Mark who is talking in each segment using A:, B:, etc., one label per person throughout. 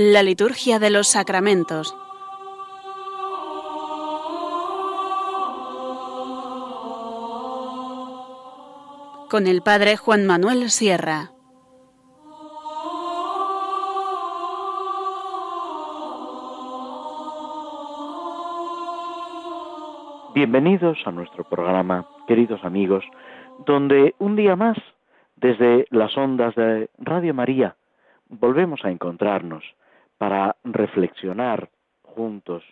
A: La liturgia de los sacramentos. Con el Padre Juan Manuel Sierra.
B: Bienvenidos a nuestro programa, queridos amigos, donde un día más, desde las ondas de Radio María, volvemos a encontrarnos para reflexionar juntos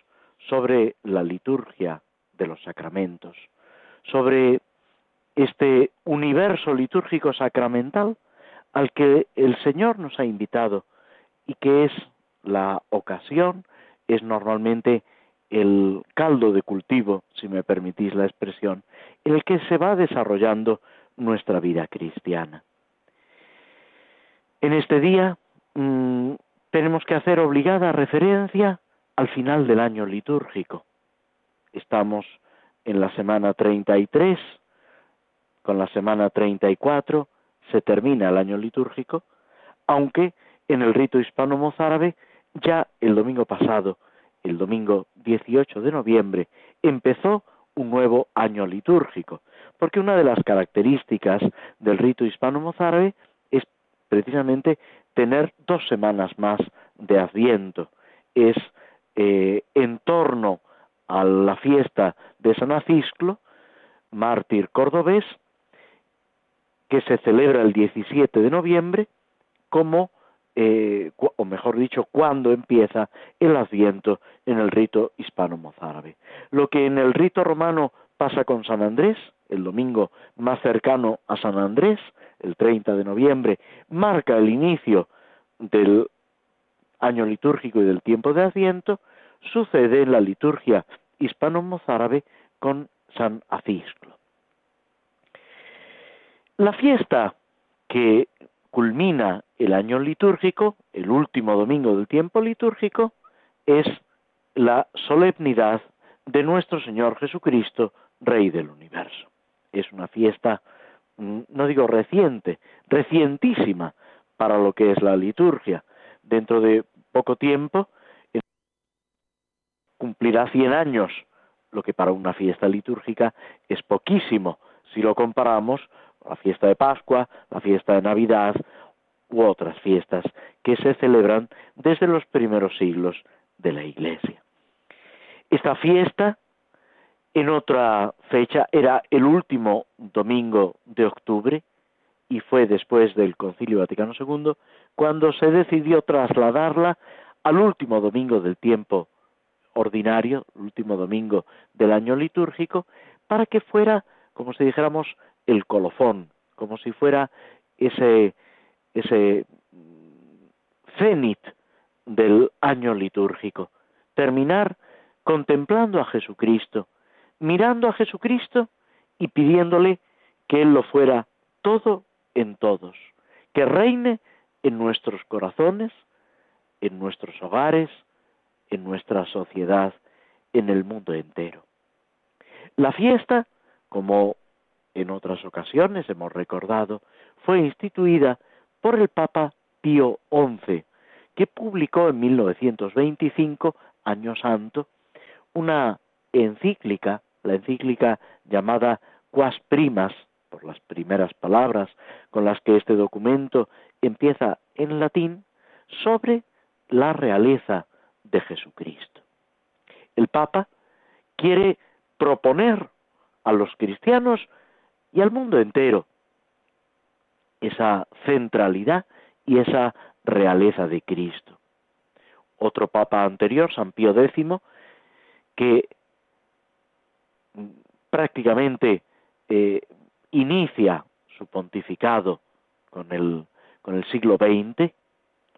B: sobre la liturgia de los sacramentos, sobre este universo litúrgico sacramental al que el Señor nos ha invitado y que es la ocasión, es normalmente el caldo de cultivo, si me permitís la expresión, en el que se va desarrollando nuestra vida cristiana. En este día mm, tenemos que hacer obligada referencia al final del año litúrgico. Estamos en la semana 33, con la semana 34 se termina el año litúrgico, aunque en el rito hispano-mozárabe ya el domingo pasado el domingo 18 de noviembre, empezó un nuevo año litúrgico, porque una de las características del rito hispano-mozárabe es precisamente tener dos semanas más de Adviento. Es eh, en torno a la fiesta de San Acisclo, mártir cordobés, que se celebra el 17 de noviembre, como eh, o mejor dicho, cuando empieza el Adviento en el rito hispano-mozárabe. Lo que en el rito romano pasa con San Andrés, el domingo más cercano a San Andrés, el 30 de noviembre, marca el inicio del año litúrgico y del tiempo de Adviento, sucede la liturgia hispano-mozárabe con San Acisclo. La fiesta que culmina el año litúrgico, el último domingo del tiempo litúrgico, es la solemnidad de nuestro Señor Jesucristo, Rey del universo. Es una fiesta, mm, no digo reciente, recientísima para lo que es la liturgia. Dentro de poco tiempo cumplirá 100 años, lo que para una fiesta litúrgica es poquísimo si lo comparamos la fiesta de Pascua, la fiesta de Navidad u otras fiestas que se celebran desde los primeros siglos de la Iglesia. Esta fiesta, en otra fecha, era el último domingo de octubre y fue después del Concilio Vaticano II cuando se decidió trasladarla al último domingo del tiempo ordinario, el último domingo del año litúrgico, para que fuera, como si dijéramos, el colofón, como si fuera ese, ese cenit del año litúrgico. Terminar contemplando a Jesucristo, mirando a Jesucristo y pidiéndole que Él lo fuera todo en todos, que reine en nuestros corazones, en nuestros hogares, en nuestra sociedad, en el mundo entero. La fiesta, como en otras ocasiones hemos recordado, fue instituida por el Papa Pío XI, que publicó en 1925, año santo, una encíclica, la encíclica llamada Quas Primas, por las primeras palabras con las que este documento empieza en latín, sobre la realeza de Jesucristo. El Papa quiere proponer a los cristianos y al mundo entero esa centralidad y esa realeza de Cristo. Otro papa anterior, San Pío X, que prácticamente eh, inicia su pontificado con el, con el siglo XX,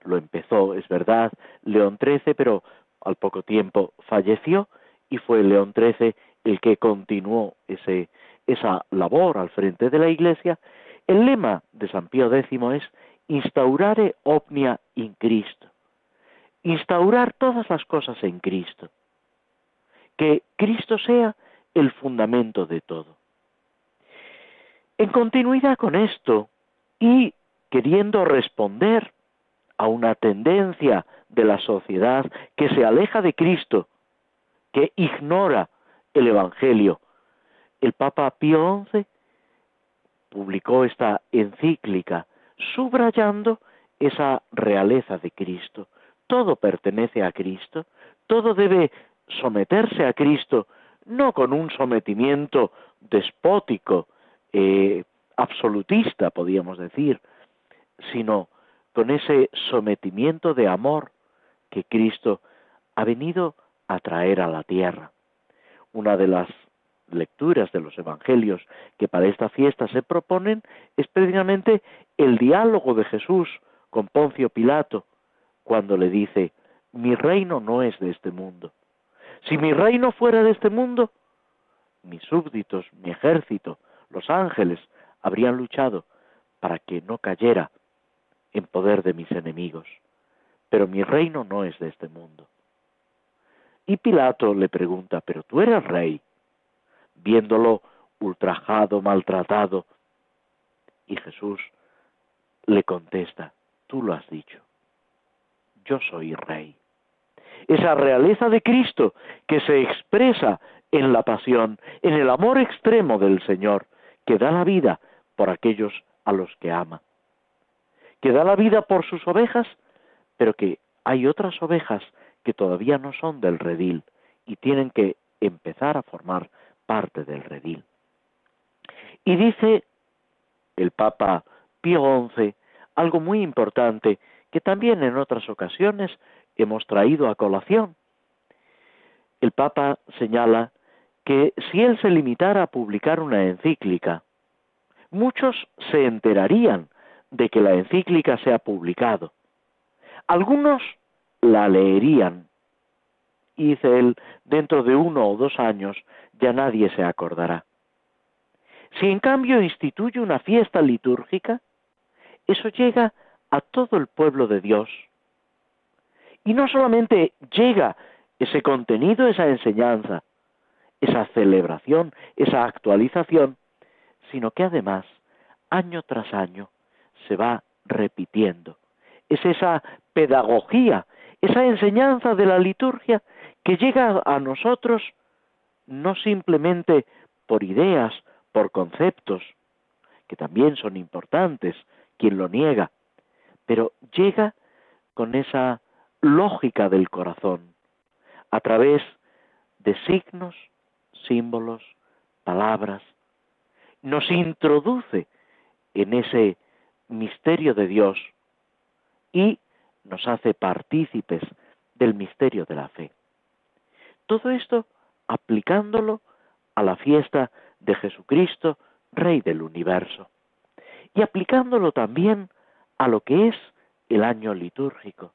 B: lo empezó, es verdad, León XIII, pero al poco tiempo falleció y fue León XIII el que continuó ese, esa labor al frente de la Iglesia, el lema de San Pío X es instaurare omnia in Cristo, instaurar todas las cosas en Cristo, que Cristo sea el fundamento de todo. En continuidad con esto y queriendo responder a una tendencia de la sociedad que se aleja de Cristo, que ignora el Evangelio. El Papa Pío XI publicó esta encíclica subrayando esa realeza de Cristo. Todo pertenece a Cristo, todo debe someterse a Cristo, no con un sometimiento despótico, eh, absolutista, podríamos decir, sino con ese sometimiento de amor que Cristo ha venido a traer a la tierra. Una de las lecturas de los evangelios que para esta fiesta se proponen es precisamente el diálogo de Jesús con Poncio Pilato, cuando le dice, mi reino no es de este mundo. Si mi reino fuera de este mundo, mis súbditos, mi ejército, los ángeles habrían luchado para que no cayera en poder de mis enemigos. Pero mi reino no es de este mundo. Y Pilato le pregunta, pero tú eres rey, viéndolo ultrajado, maltratado. Y Jesús le contesta, tú lo has dicho, yo soy rey. Esa realeza de Cristo que se expresa en la pasión, en el amor extremo del Señor, que da la vida por aquellos a los que ama, que da la vida por sus ovejas, pero que hay otras ovejas que todavía no son del redil y tienen que empezar a formar parte del redil. Y dice el Papa Pío XI algo muy importante que también en otras ocasiones hemos traído a colación. El Papa señala que si él se limitara a publicar una encíclica, muchos se enterarían de que la encíclica se ha publicado. Algunos la leerían y dice él, dentro de uno o dos años ya nadie se acordará. Si en cambio instituye una fiesta litúrgica, eso llega a todo el pueblo de Dios. Y no solamente llega ese contenido, esa enseñanza, esa celebración, esa actualización, sino que además, año tras año, se va repitiendo. Es esa pedagogía, esa enseñanza de la liturgia que llega a nosotros no simplemente por ideas, por conceptos, que también son importantes, quien lo niega, pero llega con esa lógica del corazón, a través de signos, símbolos, palabras, nos introduce en ese misterio de Dios y nos hace partícipes del misterio de la fe. Todo esto aplicándolo a la fiesta de Jesucristo, Rey del universo, y aplicándolo también a lo que es el año litúrgico.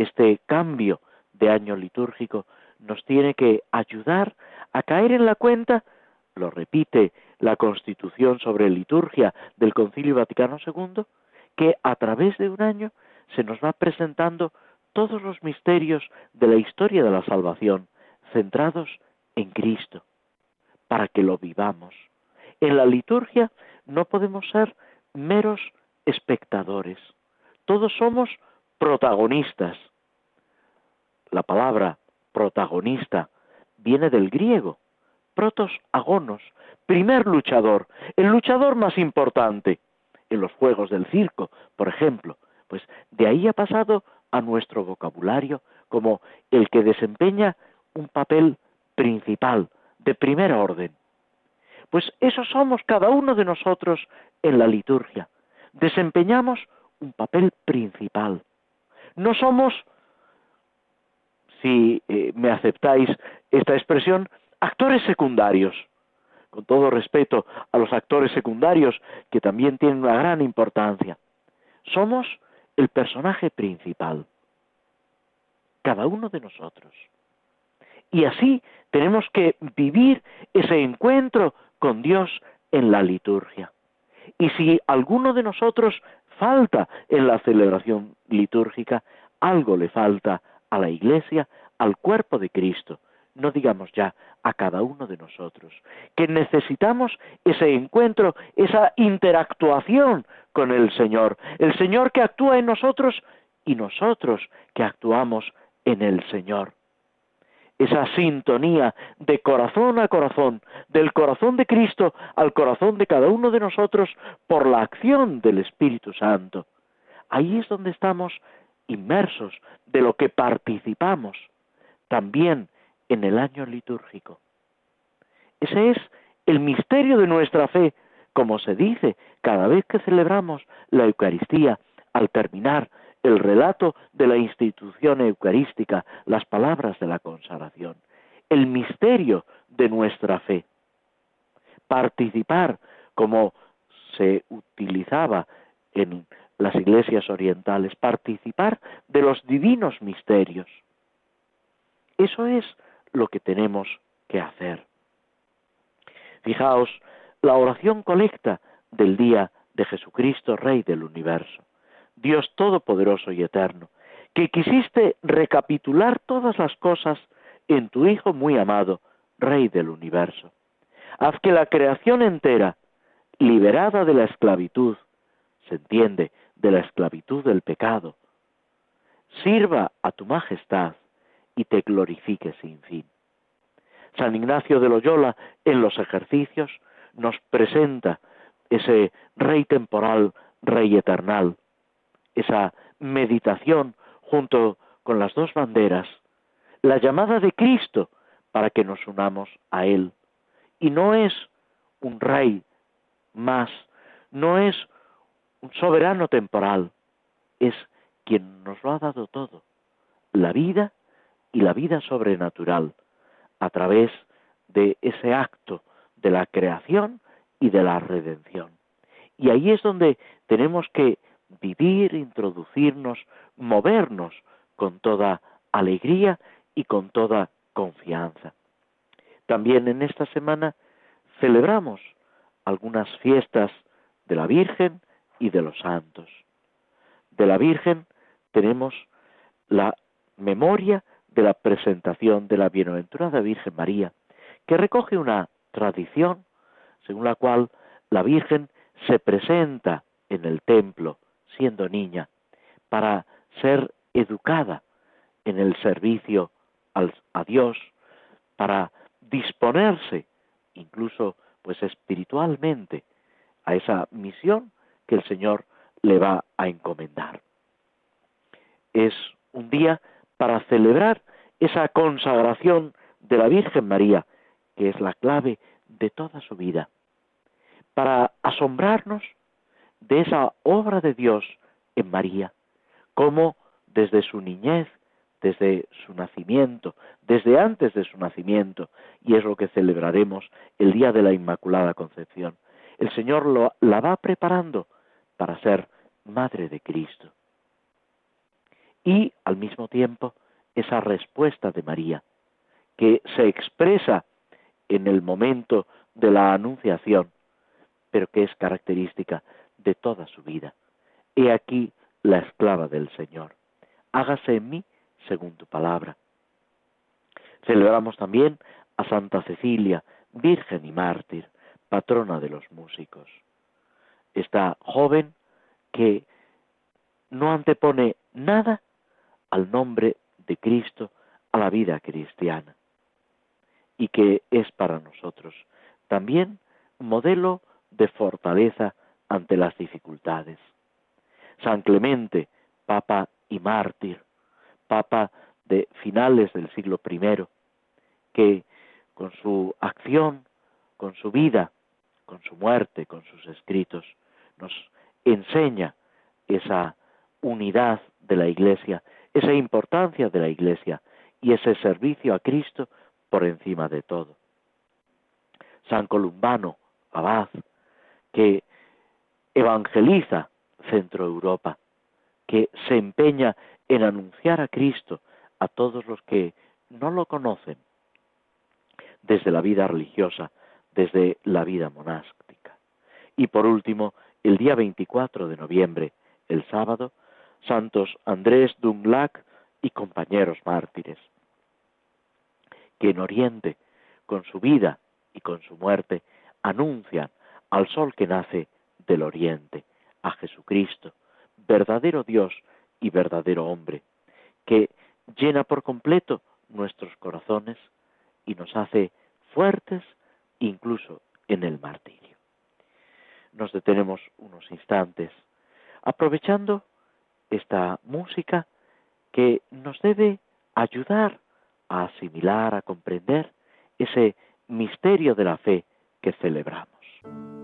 B: Este cambio de año litúrgico nos tiene que ayudar a caer en la cuenta, lo repite la Constitución sobre liturgia del Concilio Vaticano II, que a través de un año se nos va presentando todos los misterios de la historia de la salvación, centrados en Cristo, para que lo vivamos. En la liturgia no podemos ser meros espectadores, todos somos protagonistas. La palabra protagonista viene del griego, protos agonos, primer luchador, el luchador más importante en los juegos del circo, por ejemplo. Pues de ahí ha pasado a nuestro vocabulario como el que desempeña un papel principal, de primer orden. Pues eso somos cada uno de nosotros en la liturgia. Desempeñamos un papel principal. No somos, si eh, me aceptáis esta expresión, actores secundarios. Con todo respeto a los actores secundarios, que también tienen una gran importancia. Somos el personaje principal. Cada uno de nosotros. Y así tenemos que vivir ese encuentro con Dios en la liturgia. Y si alguno de nosotros falta en la celebración litúrgica, algo le falta a la Iglesia, al cuerpo de Cristo, no digamos ya a cada uno de nosotros, que necesitamos ese encuentro, esa interactuación con el Señor, el Señor que actúa en nosotros y nosotros que actuamos en el Señor. Esa sintonía de corazón a corazón, del corazón de Cristo al corazón de cada uno de nosotros por la acción del Espíritu Santo. Ahí es donde estamos inmersos, de lo que participamos también en el año litúrgico. Ese es el misterio de nuestra fe, como se dice cada vez que celebramos la Eucaristía, al terminar el relato de la institución eucarística, las palabras de la consagración, el misterio de nuestra fe. Participar, como se utilizaba en las iglesias orientales, participar de los divinos misterios. Eso es lo que tenemos que hacer. Fijaos, la oración colecta del día de Jesucristo, Rey del universo, Dios Todopoderoso y Eterno, que quisiste recapitular todas las cosas en tu Hijo muy amado, Rey del universo. Haz que la creación entera, liberada de la esclavitud, se entiende, de la esclavitud del pecado, sirva a tu majestad y te glorifique sin fin. San Ignacio de Loyola en los ejercicios nos presenta ese rey temporal, rey eternal, esa meditación junto con las dos banderas, la llamada de Cristo para que nos unamos a Él. Y no es un rey más, no es un soberano temporal, es quien nos lo ha dado todo, la vida y la vida sobrenatural, a través de ese acto de la creación y de la redención. Y ahí es donde tenemos que vivir, introducirnos, movernos con toda alegría y con toda confianza. También en esta semana celebramos algunas fiestas de la Virgen y de los santos. De la Virgen tenemos la memoria de la presentación de la bienaventurada Virgen María, que recoge una tradición según la cual la Virgen se presenta en el templo siendo niña para ser educada en el servicio a Dios, para disponerse incluso pues espiritualmente a esa misión que el Señor le va a encomendar. Es un día para celebrar esa consagración de la Virgen María, que es la clave de toda su vida, para asombrarnos de esa obra de Dios en María, como desde su niñez, desde su nacimiento, desde antes de su nacimiento, y es lo que celebraremos el día de la Inmaculada Concepción. El Señor lo, la va preparando para ser Madre de Cristo y al mismo tiempo esa respuesta de María, que se expresa en el momento de la anunciación, pero que es característica de toda su vida. He aquí la esclava del Señor. Hágase en mí según tu palabra. Celebramos también a Santa Cecilia, Virgen y mártir, patrona de los músicos. Esta joven que no antepone nada al nombre de Cristo, a la vida cristiana, y que es para nosotros también modelo de fortaleza ante las dificultades. San Clemente, Papa y mártir, Papa de finales del siglo I, que con su acción, con su vida, con su muerte, con sus escritos, nos enseña esa unidad de la Iglesia esa importancia de la Iglesia y ese servicio a Cristo por encima de todo. San Columbano, abad, que evangeliza Centro Europa, que se empeña en anunciar a Cristo a todos los que no lo conocen, desde la vida religiosa, desde la vida monástica. Y por último, el día 24 de noviembre, el sábado, santos Andrés Dunglac y compañeros mártires, que en Oriente, con su vida y con su muerte, anuncian al sol que nace del Oriente, a Jesucristo, verdadero Dios y verdadero hombre, que llena por completo nuestros corazones y nos hace fuertes incluso en el martirio. Nos detenemos unos instantes aprovechando esta música que nos debe ayudar a asimilar, a comprender ese misterio de la fe que celebramos.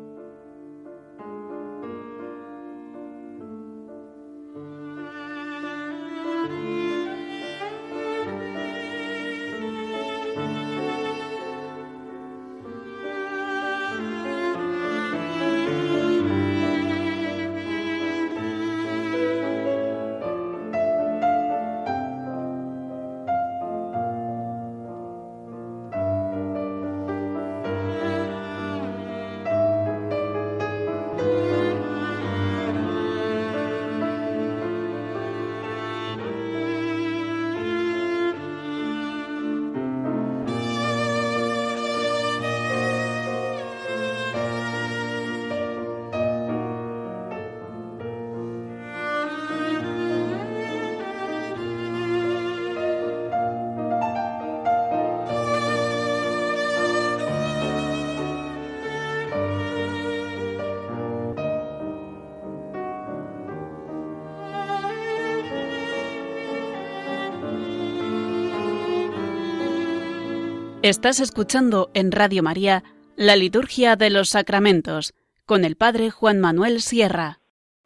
A: Estás escuchando en Radio María la Liturgia de los Sacramentos con el Padre Juan Manuel Sierra.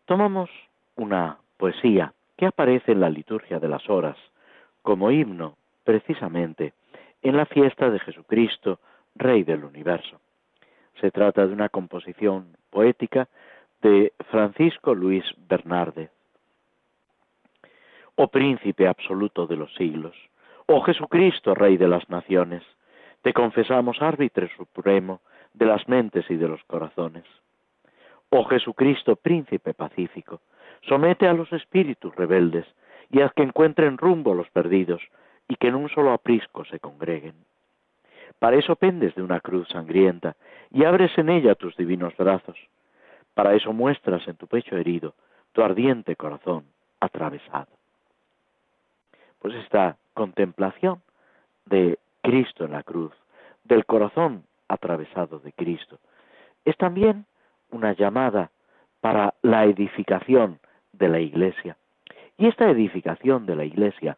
B: Tomamos una poesía que aparece en la Liturgia de las Horas como himno precisamente en la fiesta de Jesucristo, Rey del Universo. Se trata de una composición poética de Francisco Luis Bernarde. Oh príncipe absoluto de los siglos, oh Jesucristo, Rey de las naciones, te confesamos árbitro supremo de las mentes y de los corazones. Oh Jesucristo, príncipe pacífico, somete a los espíritus rebeldes y haz que encuentren rumbo los perdidos y que en un solo aprisco se congreguen. Para eso pendes de una cruz sangrienta y abres en ella tus divinos brazos. Para eso muestras en tu pecho herido tu ardiente corazón atravesado. Pues esta contemplación de Cristo en la cruz, del corazón atravesado de Cristo. Es también una llamada para la edificación de la Iglesia. Y esta edificación de la Iglesia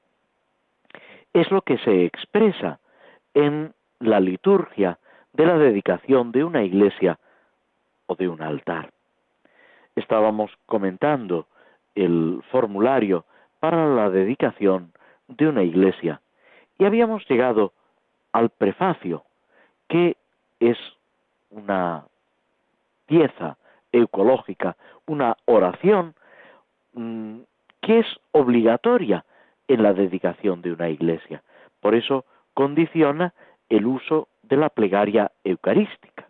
B: es lo que se expresa en la liturgia de la dedicación de una iglesia o de un altar. Estábamos comentando el formulario para la dedicación de una iglesia y habíamos llegado al prefacio, que es una pieza ecológica, una oración mm, que es obligatoria en la dedicación de una iglesia. Por eso condiciona el uso de la plegaria eucarística.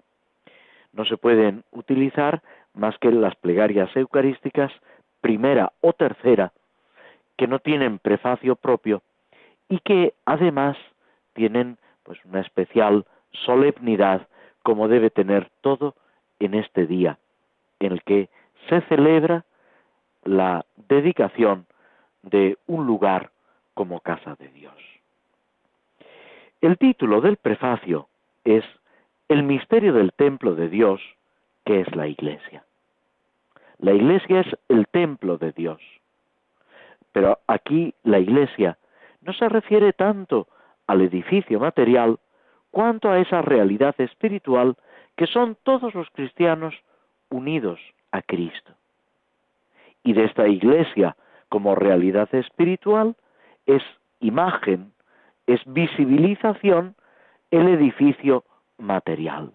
B: No se pueden utilizar más que las plegarias eucarísticas primera o tercera, que no tienen prefacio propio y que además tienen pues una especial solemnidad como debe tener todo en este día en el que se celebra la dedicación de un lugar como casa de Dios. El título del prefacio es El misterio del templo de Dios, que es la iglesia. La iglesia es el templo de Dios. Pero aquí la iglesia no se refiere tanto al edificio material cuanto a esa realidad espiritual que son todos los cristianos unidos a Cristo. Y de esta iglesia como realidad espiritual es imagen, es visibilización el edificio material.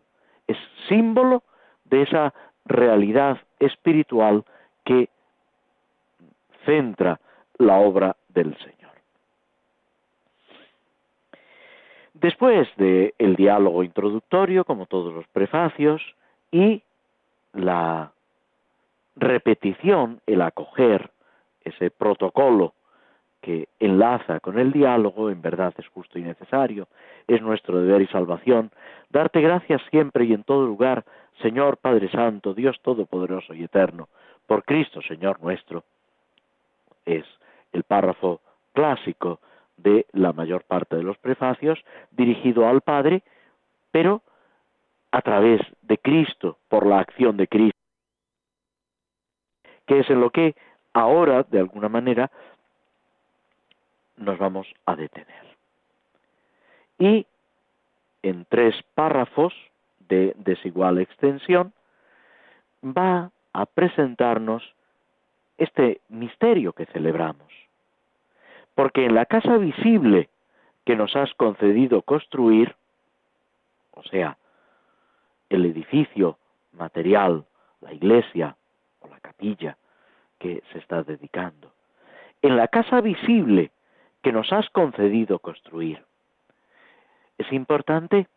B: Es símbolo de esa realidad espiritual que centra la obra del Señor. Después del el diálogo introductorio, como todos los prefacios, y la repetición, el acoger ese protocolo que enlaza con el diálogo, en verdad es justo y necesario, es nuestro deber y salvación, darte gracias siempre y en todo lugar, Señor Padre Santo, Dios Todopoderoso y Eterno, por Cristo, Señor nuestro. es el párrafo clásico de la mayor parte de los prefacios, dirigido al Padre, pero a través de Cristo, por la acción de Cristo, que es en lo que ahora, de alguna manera, nos vamos a detener. Y en tres párrafos de desigual extensión, va a presentarnos este misterio que celebramos. Porque en la casa visible que nos has concedido construir, o sea, el edificio material, la iglesia o la capilla que se está dedicando, en la casa visible que nos has concedido construir, es importante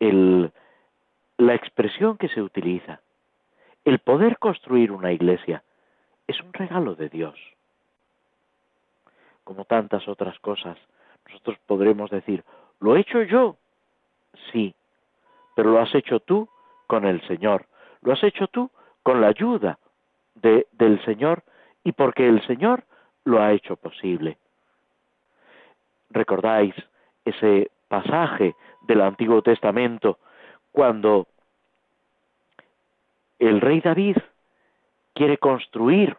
B: la expresión que se utiliza. El poder construir una iglesia es un regalo de Dios. Como tantas otras cosas, nosotros podremos decir, ¿lo he hecho yo? Sí, pero lo has hecho tú con el Señor, lo has hecho tú con la ayuda de, del Señor y porque el Señor lo ha hecho posible. ¿Recordáis ese pasaje del Antiguo Testamento cuando el rey David quiere construir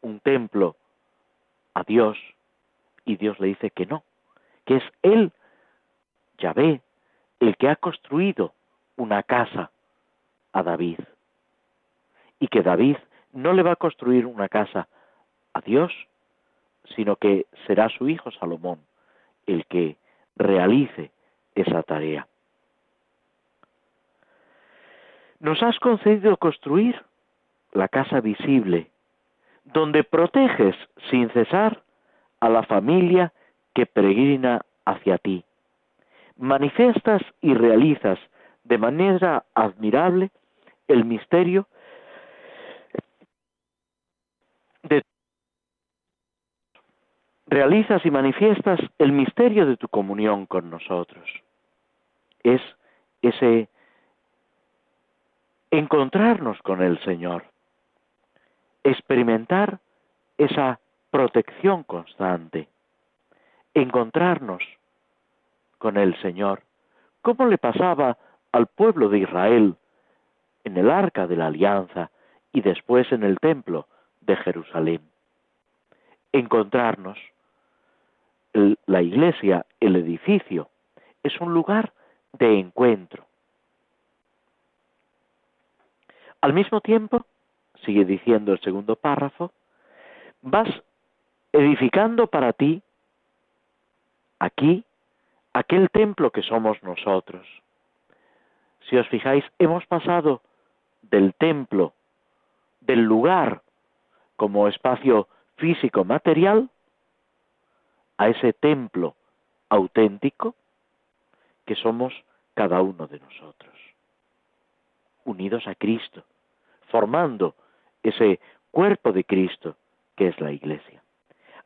B: un templo a Dios y Dios le dice que no, que es él, Yahvé, el que ha construido una casa a David y que David no le va a construir una casa a Dios, sino que será su hijo Salomón el que realice esa tarea. Nos has concedido construir la casa visible, donde proteges sin cesar a la familia que peregrina hacia ti. Manifiestas y realizas de manera admirable el misterio de realizas y manifiestas el misterio de tu comunión con nosotros. Es ese encontrarnos con el Señor, experimentar esa protección constante, encontrarnos con el Señor, como le pasaba al pueblo de Israel en el arca de la alianza y después en el templo de Jerusalén. Encontrarnos la iglesia, el edificio, es un lugar de encuentro. Al mismo tiempo, sigue diciendo el segundo párrafo, vas edificando para ti aquí aquel templo que somos nosotros. Si os fijáis, hemos pasado del templo, del lugar como espacio físico material, a ese templo auténtico que somos cada uno de nosotros, unidos a Cristo, formando ese cuerpo de Cristo que es la iglesia.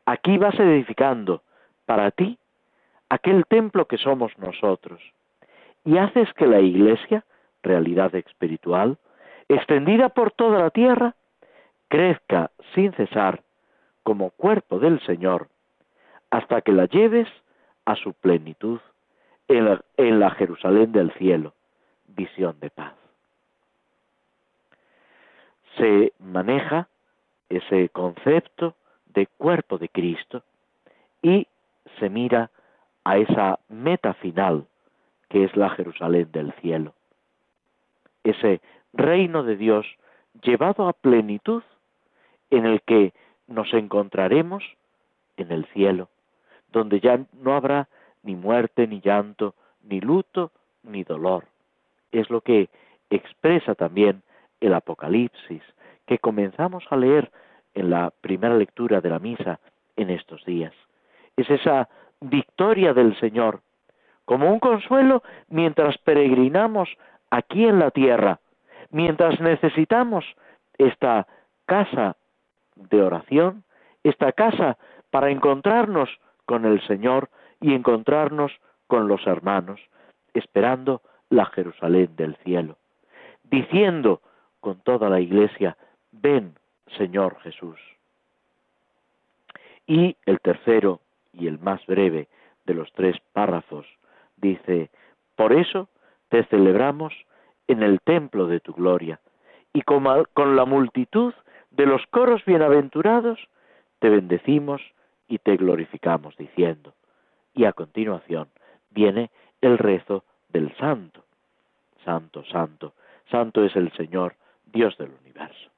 B: Aquí vas edificando para ti aquel templo que somos nosotros y haces que la iglesia, realidad espiritual, extendida por toda la tierra, crezca sin cesar como cuerpo del Señor hasta que la lleves a su plenitud en la, Jerusalén del cielo, visión de paz. Se maneja ese concepto de cuerpo de Cristo y se mira a esa meta final que es la Jerusalén del cielo. Ese reino de Dios llevado a plenitud en el que nos encontraremos en el cielo, donde ya no habrá ni muerte, ni llanto, ni luto, ni dolor. Es lo que expresa también el Apocalipsis, que comenzamos a leer en la primera lectura de la misa en estos días. Es esa victoria del Señor, como un consuelo mientras peregrinamos aquí en la tierra, mientras necesitamos esta casa de oración, esta casa para encontrarnos con el Señor y encontrarnos con los hermanos, esperando la Jerusalén del cielo, diciendo con toda la iglesia, ven, Señor Jesús. Y el tercero y el más breve de los tres párrafos dice, por eso te celebramos en el templo de tu gloria, y con, la multitud de los coros bienaventurados te bendecimos y te glorificamos diciendo. Y a continuación viene el rezo del santo. Santo, santo, santo es el Señor, Dios del universo.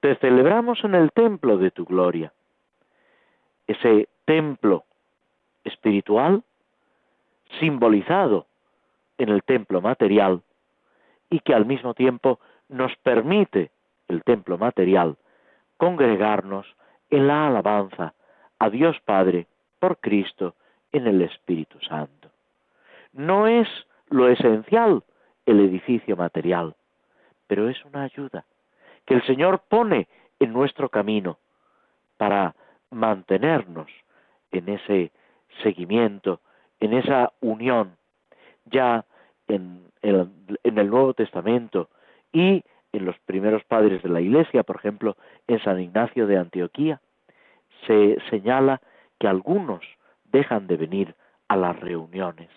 B: Te celebramos en el templo de tu gloria. Ese templo espiritual simbolizado en el templo material y que al mismo tiempo nos permite el templo material congregarnos en la alabanza a Dios Padre por Cristo en el Espíritu Santo. No es lo esencial el edificio material, pero es una ayuda que el Señor pone en nuestro camino para mantenernos en ese seguimiento, en esa unión. Ya en el, en el Nuevo Testamento y en los primeros padres de la Iglesia, por ejemplo, en San Ignacio de Antioquía, se señala que algunos dejan de venir a las reuniones.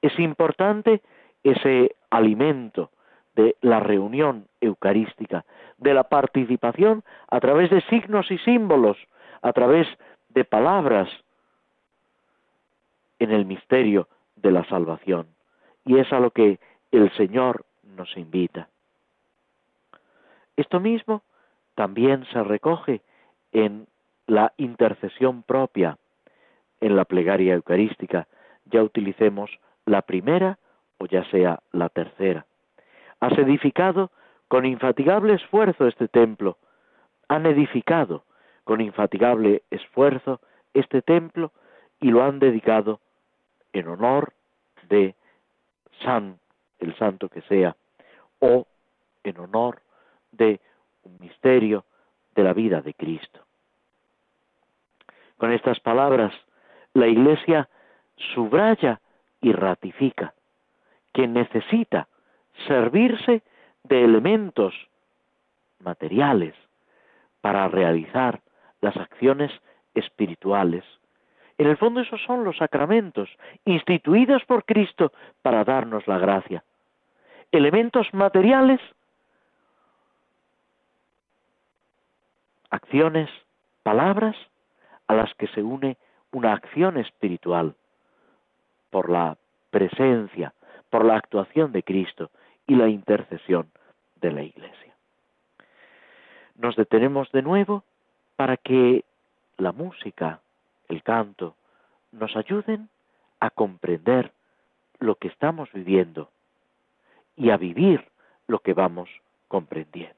B: Es importante ese alimento de la reunión eucarística, de la participación a través de signos y símbolos, a través de palabras en el misterio de la salvación. Y es a lo que el Señor nos invita. Esto mismo también se recoge en la intercesión propia, en la plegaria eucarística, ya utilicemos la primera o ya sea la tercera. Has edificado con infatigable esfuerzo este templo, han edificado con infatigable esfuerzo este templo y lo han dedicado en honor de San, el santo que sea, o en honor de un misterio de la vida de Cristo. Con estas palabras, la Iglesia subraya y ratifica que necesita servirse de elementos materiales para realizar las acciones espirituales. En el fondo esos son los sacramentos, instituidos por Cristo para darnos la gracia. Elementos materiales, acciones, palabras, a las que se une una acción espiritual por la presencia, por la actuación de Cristo y la intercesión de la Iglesia. Nos detenemos de nuevo para que la música, el canto, nos ayuden a comprender lo que estamos viviendo y a vivir lo que vamos comprendiendo.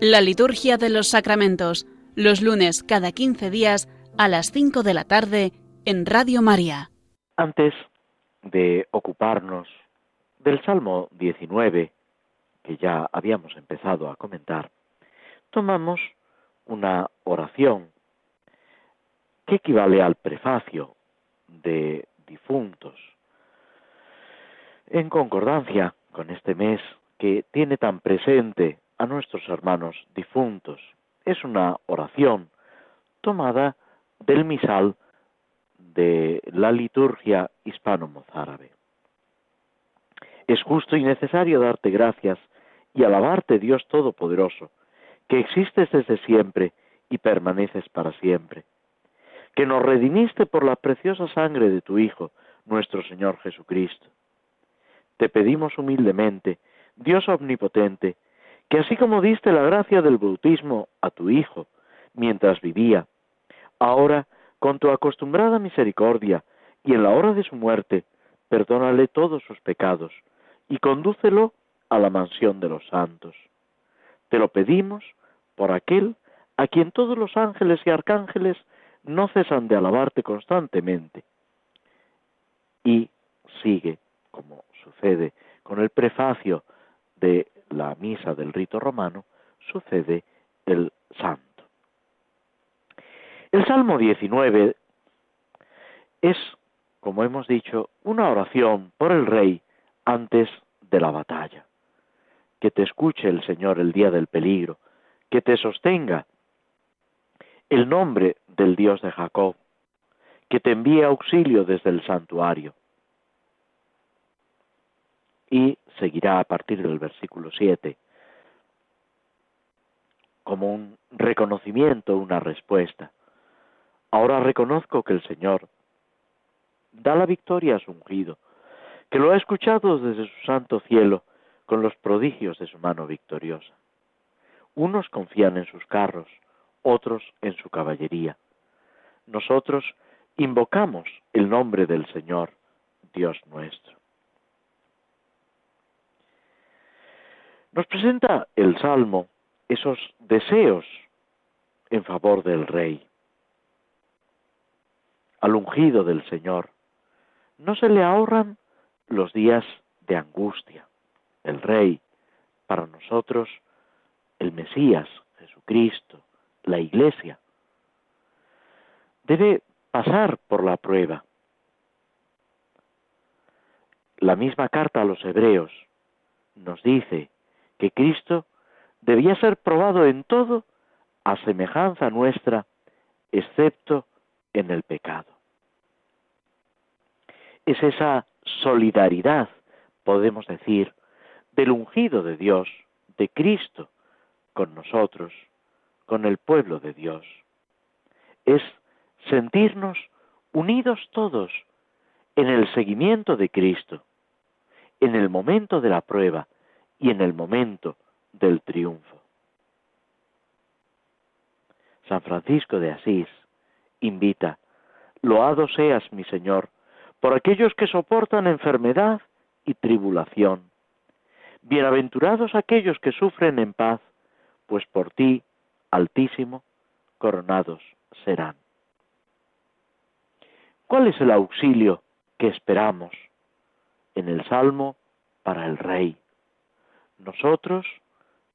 A: La liturgia de los sacramentos, los lunes cada 15 días a las 5 de la tarde en Radio María.
B: Antes de ocuparnos del Salmo 19, que ya habíamos empezado a comentar, tomamos una oración que equivale al prefacio de difuntos, en concordancia con este mes que tiene tan presente a nuestros hermanos difuntos. Es una oración tomada del misal de la liturgia hispano-mozárabe. Es justo y necesario darte gracias y alabarte, Dios Todopoderoso, que existes desde siempre y permaneces para siempre, que nos redimiste por la preciosa sangre de tu Hijo, nuestro Señor Jesucristo. Te pedimos humildemente, Dios omnipotente, que así como diste la gracia del bautismo a tu Hijo mientras vivía, ahora, con tu acostumbrada misericordia y en la hora de su muerte, perdónale todos sus pecados y condúcelo a la mansión de los santos. Te lo pedimos por aquel a quien todos los ángeles y arcángeles no cesan de alabarte constantemente. Y sigue, como sucede con el prefacio de la misa del rito romano, sucede el santo. El Salmo 19 es, como hemos dicho, una oración por el rey antes de la batalla. Que te escuche el Señor el día del peligro, que te sostenga el nombre del Dios de Jacob, que te envíe auxilio desde el santuario. Y seguirá a partir del versículo 7 como un reconocimiento, una respuesta. Ahora reconozco que el Señor da la victoria a su ungido, que lo ha escuchado desde su santo cielo con los prodigios de su mano victoriosa. Unos confían en sus carros, otros en su caballería. Nosotros invocamos el nombre del Señor, Dios nuestro. Nos presenta el Salmo esos deseos en favor del Rey. Al ungido del Señor no se le ahorran los días de angustia. El Rey, para nosotros, el Mesías, Jesucristo, la Iglesia, debe pasar por la prueba. La misma carta a los hebreos nos dice que Cristo debía ser probado en todo a semejanza nuestra, excepto en el pecado. Es esa solidaridad, podemos decir, del ungido de Dios, de Cristo, con nosotros, con el pueblo de Dios. Es sentirnos unidos todos en el seguimiento de Cristo, en el momento de la prueba y en el momento del triunfo. San Francisco de Asís invita, Loado seas, mi Señor, por aquellos que soportan enfermedad y tribulación. Bienaventurados aquellos que sufren en paz, pues por ti, Altísimo, coronados serán. ¿Cuál es el auxilio que esperamos en el Salmo para el Rey? Nosotros,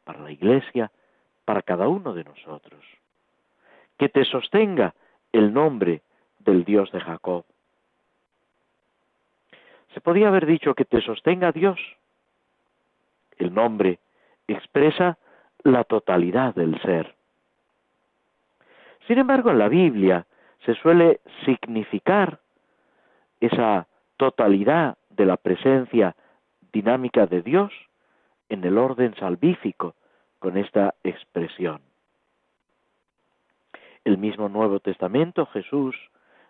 B: para la Iglesia, para cada uno de nosotros. Que te sostenga el nombre del Dios de Jacob. Se podía haber dicho que te sostenga Dios. El nombre expresa la totalidad del ser. Sin embargo, en la Biblia se suele significar esa totalidad de la presencia dinámica de Dios en el orden salvífico con esta expresión. El mismo Nuevo Testamento, Jesús,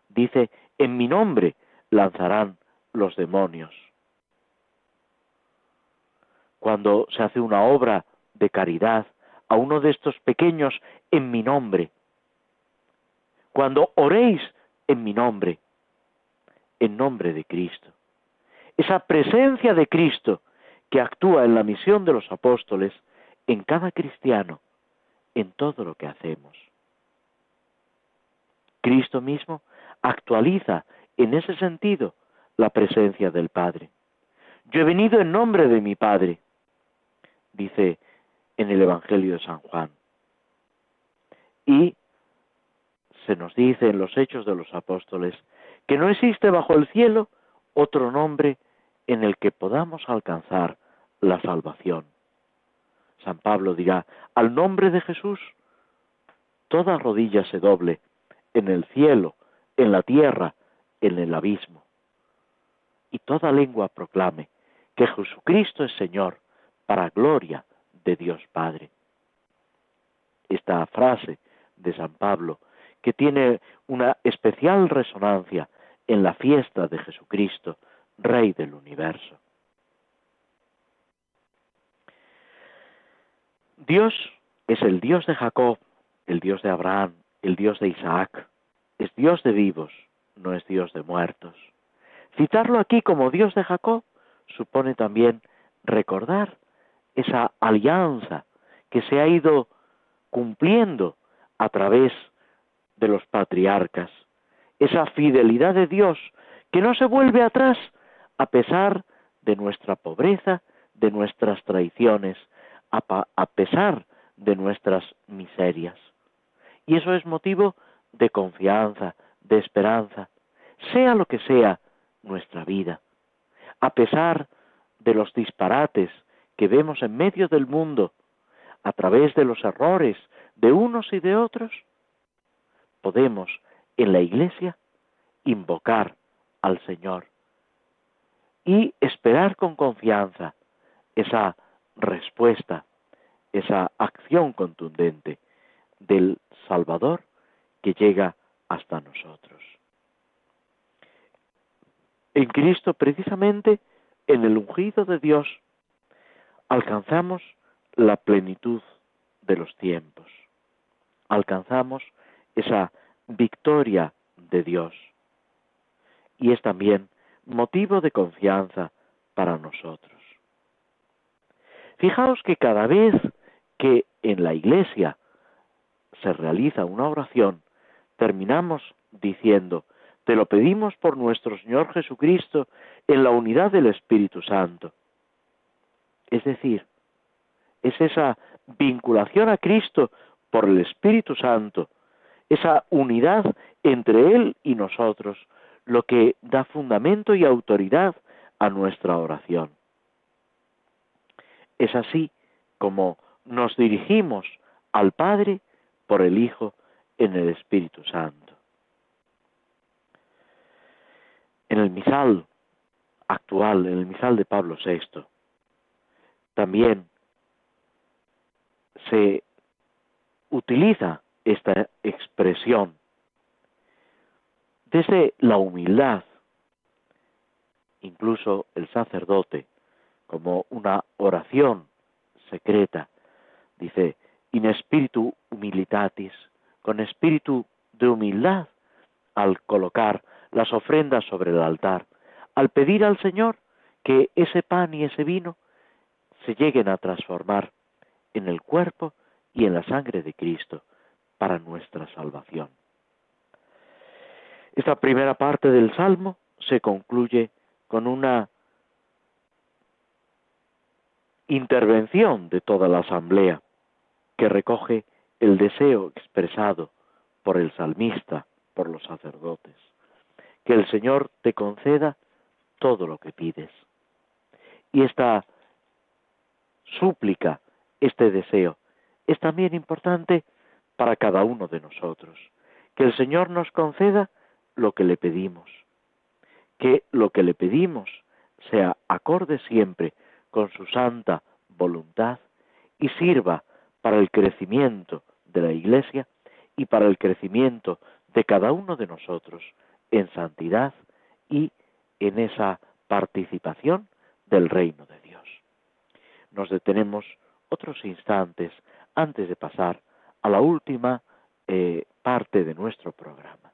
B: dice, en mi nombre lanzarán los demonios. Cuando se hace una obra de caridad a uno de estos pequeños en mi nombre, cuando oréis en mi nombre, en nombre de Cristo. Esa presencia de Cristo que actúa en la misión de los apóstoles en cada cristiano, en todo lo que hacemos. Cristo mismo actualiza en ese sentido la presencia del Padre. Yo he venido en nombre de mi Padre, dice en el Evangelio de San Juan. Y se nos dice en los Hechos de los Apóstoles que no existe bajo el cielo otro nombre en el que podamos alcanzar la salvación. San Pablo dirá, al nombre de Jesús, toda rodilla se doble, en el cielo, en la tierra, en el abismo. Y toda lengua proclame que Jesucristo es Señor, para gloria de Dios Padre. Esta frase de San Pablo, que tiene una especial resonancia en la fiesta de Jesucristo, Rey del universo. Dios es el Dios de Jacob, el Dios de Abraham, el Dios de Isaac, es Dios de vivos, no es Dios de muertos. Citarlo aquí como Dios de Jacob supone también recordar esa alianza que se ha ido cumpliendo a través de los patriarcas, esa fidelidad de Dios que no se vuelve atrás a pesar de nuestra pobreza, de nuestras traiciones, a, pesar de nuestras miserias. Y eso es motivo de confianza, de esperanza, sea lo que sea nuestra vida. A pesar de los disparates que vemos en medio del mundo, a través de los errores de unos y de otros, podemos en la iglesia invocar al Señor y esperar con confianza esa respuesta, esa acción contundente del Salvador que llega hasta nosotros. En Cristo, precisamente, en el ungido de Dios, alcanzamos la plenitud de los tiempos, alcanzamos esa victoria de Dios. Y es también motivo de confianza para nosotros. Fijaos que cada vez que en la iglesia se realiza una oración, terminamos diciendo, te lo pedimos por nuestro Señor Jesucristo en la unidad del Espíritu Santo. Es decir, es esa vinculación a Cristo por el Espíritu Santo, esa unidad entre Él y nosotros, lo que da fundamento y autoridad a nuestra oración. Es así como nos dirigimos al Padre por el Hijo en el Espíritu Santo. En el misal actual, en el misal de Pablo VI, también se utiliza esta expresión desde la humildad, incluso el sacerdote, como una oración secreta, dice, in espíritu humilitatis, con espíritu de humildad, al colocar las ofrendas sobre el altar, al pedir al Señor que ese pan y ese vino se lleguen a transformar en el cuerpo y en la sangre de Cristo para nuestra salvación. Esta primera parte del Salmo se concluye con una intervención de toda la asamblea que recoge el deseo expresado por el salmista, por los sacerdotes. Que el Señor te conceda todo lo que pides. Y esta súplica, este deseo, es también importante para cada uno de nosotros. Que el Señor nos conceda lo que le pedimos. Que lo que le pedimos sea acorde siempre con su santa voluntad y sirva para el crecimiento de la Iglesia y para el crecimiento de cada uno de nosotros en santidad y en esa participación del reino de Dios. Nos detenemos otros instantes antes de pasar a la última eh, parte de nuestro programa.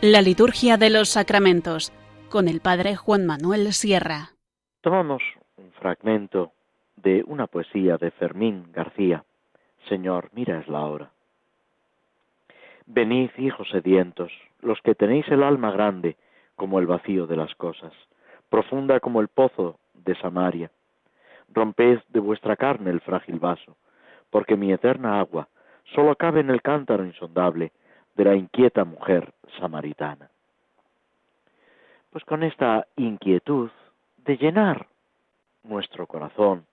A: La liturgia de los sacramentos con el padre Juan Manuel Sierra.
B: Tomamos un fragmento de una poesía de Fermín García. Señor, mira es la hora. Venid, hijos sedientos, los que tenéis el alma grande como el vacío de las cosas, profunda como el pozo de Samaria. Romped de vuestra carne el frágil vaso, porque mi eterna agua solo cabe en el cántaro insondable de la inquieta mujer samaritana. Pues con esta inquietud de llenar nuestro corazón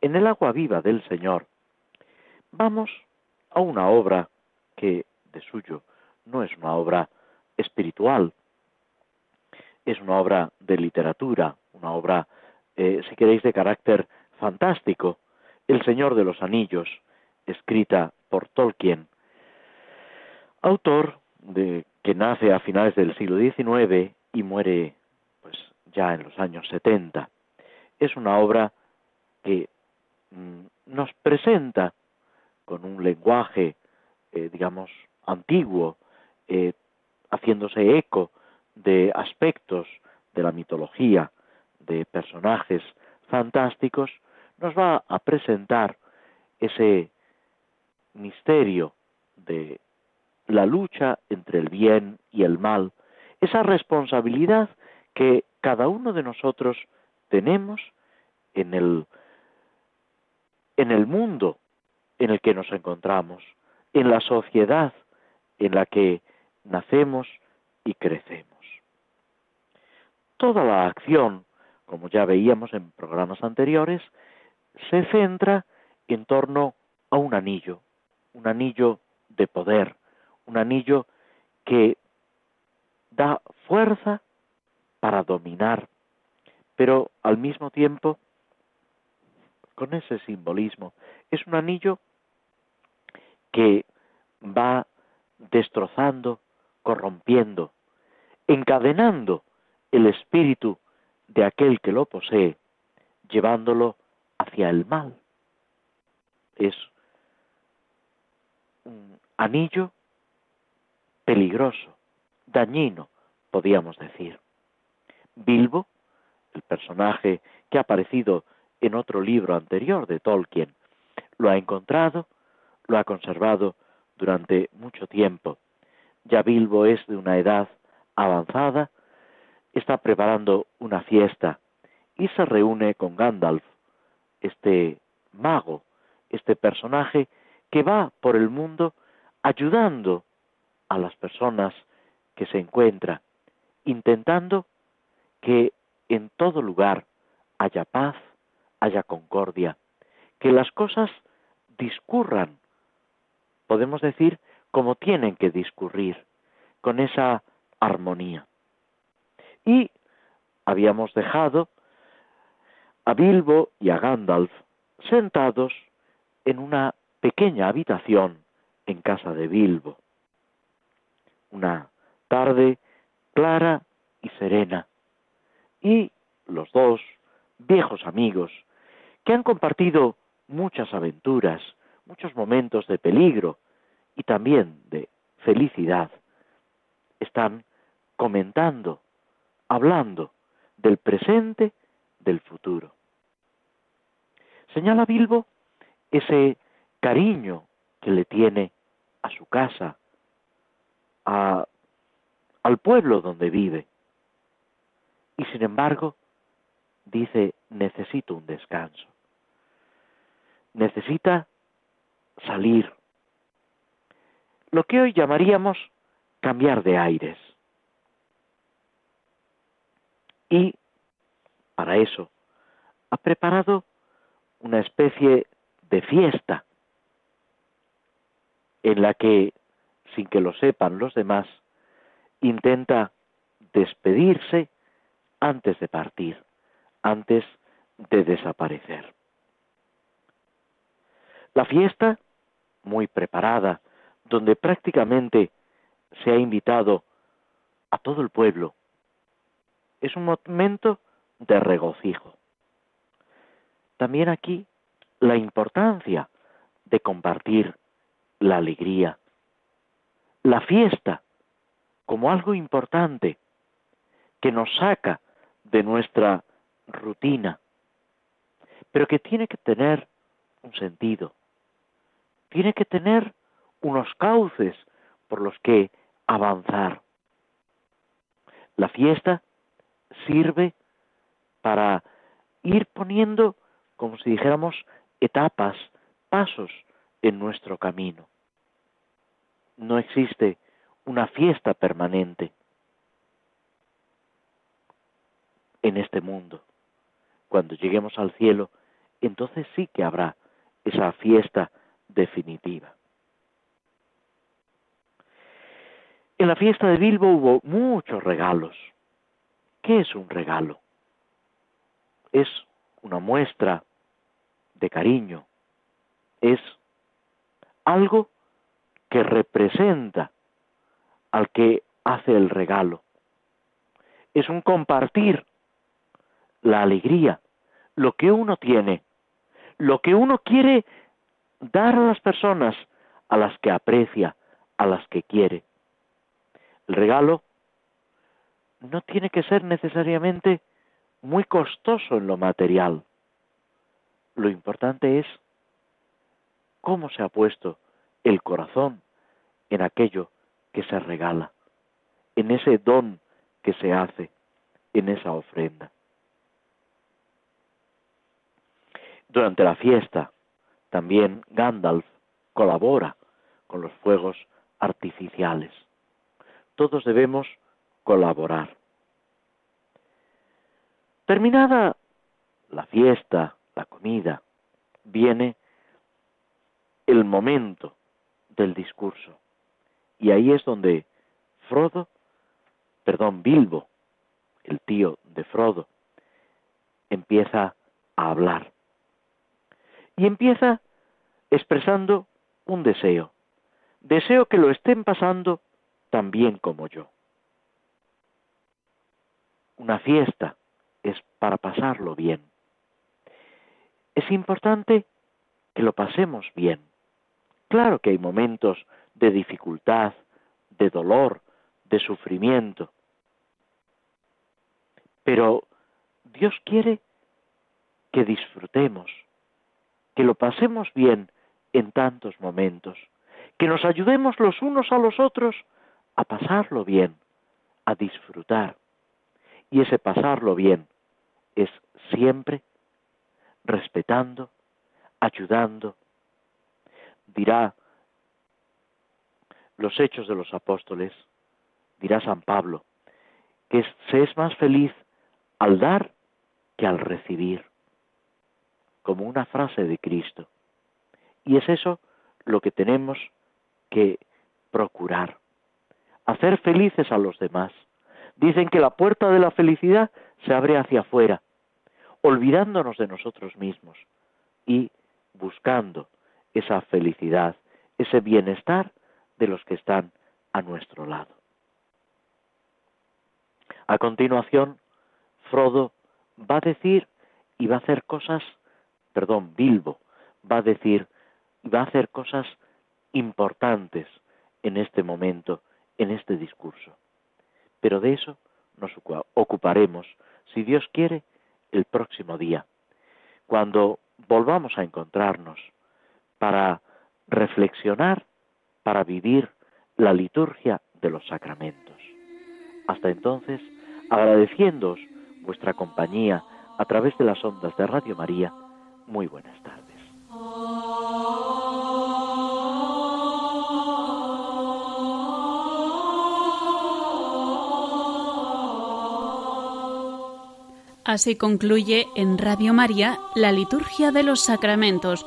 B: en el agua viva del Señor, vamos a una obra que de suyo no es una obra espiritual, es una obra de literatura, una obra, eh, si queréis, de carácter fantástico, El Señor de los Anillos, escrita por Tolkien, autor de, que nace a finales del siglo XIX y muere pues ya en los años 70. Es una obra que mm, nos presenta con un lenguaje, eh, digamos, antiguo, eh, haciéndose eco de aspectos de la mitología, de personajes fantásticos, nos va a presentar ese misterio de la lucha entre el bien y el mal, esa responsabilidad que cada uno de nosotros tenemos en el, en el mundo en el que nos encontramos, en la sociedad en la que nacemos y crecemos. Toda la acción, como ya veíamos en programas anteriores, se centra en torno a un anillo, un anillo de poder, un anillo que da fuerza para dominar, pero al mismo tiempo, con ese simbolismo, es un anillo que va destrozando, corrompiendo, encadenando el espíritu de aquel que lo posee, llevándolo hacia el mal. Es un anillo peligroso, dañino, podíamos decir. Bilbo, el personaje que ha aparecido en otro libro anterior de Tolkien, lo ha encontrado, lo ha conservado durante mucho tiempo. Ya Bilbo es de una edad avanzada, está preparando una fiesta y se reúne con Gandalf, este mago, este personaje que va por el mundo ayudando a las personas que se encuentra, intentando que en todo lugar haya paz, haya concordia, que las cosas discurran, podemos decir, como tienen que discurrir, con esa armonía. Y habíamos dejado a Bilbo y a Gandalf sentados en una pequeña habitación en casa de Bilbo una tarde clara y serena, y los dos viejos amigos, que han compartido muchas aventuras, muchos momentos de peligro y también de felicidad, están comentando, hablando del presente, del futuro. Señala Bilbo ese cariño que le tiene a su casa, al pueblo donde vive. Y sin embargo, dice, necesito un descanso. Necesita salir. Lo que hoy llamaríamos cambiar de aires. Y para eso ha preparado una especie de fiesta en la que sin que lo sepan los demás, intenta despedirse antes de partir, antes de desaparecer. La fiesta, muy preparada, donde prácticamente se ha invitado a todo el pueblo, es un momento de regocijo. También aquí la importancia de compartir la alegría, la fiesta como algo importante que nos saca de nuestra rutina, pero que tiene que tener un sentido, tiene que tener unos cauces por los que avanzar. La fiesta sirve para ir poniendo, como si dijéramos, etapas, pasos en nuestro camino. No existe una fiesta permanente en este mundo. Cuando lleguemos al cielo, entonces sí que habrá esa fiesta definitiva. En la fiesta de Bilbo hubo muchos regalos. ¿Qué es un regalo? Es una muestra de cariño, es algo que representa al que hace el regalo. Es un compartir la alegría, lo que uno tiene, lo que uno quiere dar a las personas a las que aprecia, a las que quiere. El regalo no tiene que ser necesariamente muy costoso en lo material. Lo importante es cómo se ha puesto el corazón en aquello que se regala, en ese don que se hace, en esa ofrenda. Durante la fiesta, también Gandalf colabora con los fuegos artificiales. Todos debemos colaborar. Terminada la fiesta, la comida, viene el momento del discurso. Y ahí es donde Frodo, perdón, Bilbo, el tío de Frodo, empieza a hablar. Y empieza expresando un deseo. Deseo que lo estén pasando tan bien como yo. Una fiesta es para pasarlo bien. Es importante que lo pasemos bien. Claro que hay momentos de dificultad, de dolor, de sufrimiento. Pero Dios quiere que disfrutemos, que lo pasemos bien en tantos momentos, que nos ayudemos los unos a los otros a pasarlo bien, a disfrutar. Y ese pasarlo bien es siempre respetando, ayudando. Dirá los hechos de los apóstoles, dirá San Pablo, que se es más feliz al dar que al recibir, como una frase de Cristo. Y es eso lo que tenemos que procurar, hacer felices a los demás. Dicen que la puerta de la felicidad se abre hacia afuera, olvidándonos de nosotros mismos y buscando esa felicidad, ese bienestar de los que están a nuestro lado. A continuación, Frodo va a decir y va a hacer cosas, perdón, Bilbo va a decir y va a hacer cosas importantes en este momento, en este discurso. Pero de eso nos ocuparemos, si Dios quiere, el próximo día, cuando volvamos a encontrarnos para reflexionar, para vivir la liturgia de los sacramentos. Hasta entonces, agradeciéndoos vuestra compañía a través de las ondas de Radio María, muy buenas tardes.
A: Así concluye en Radio María la Liturgia de los Sacramentos,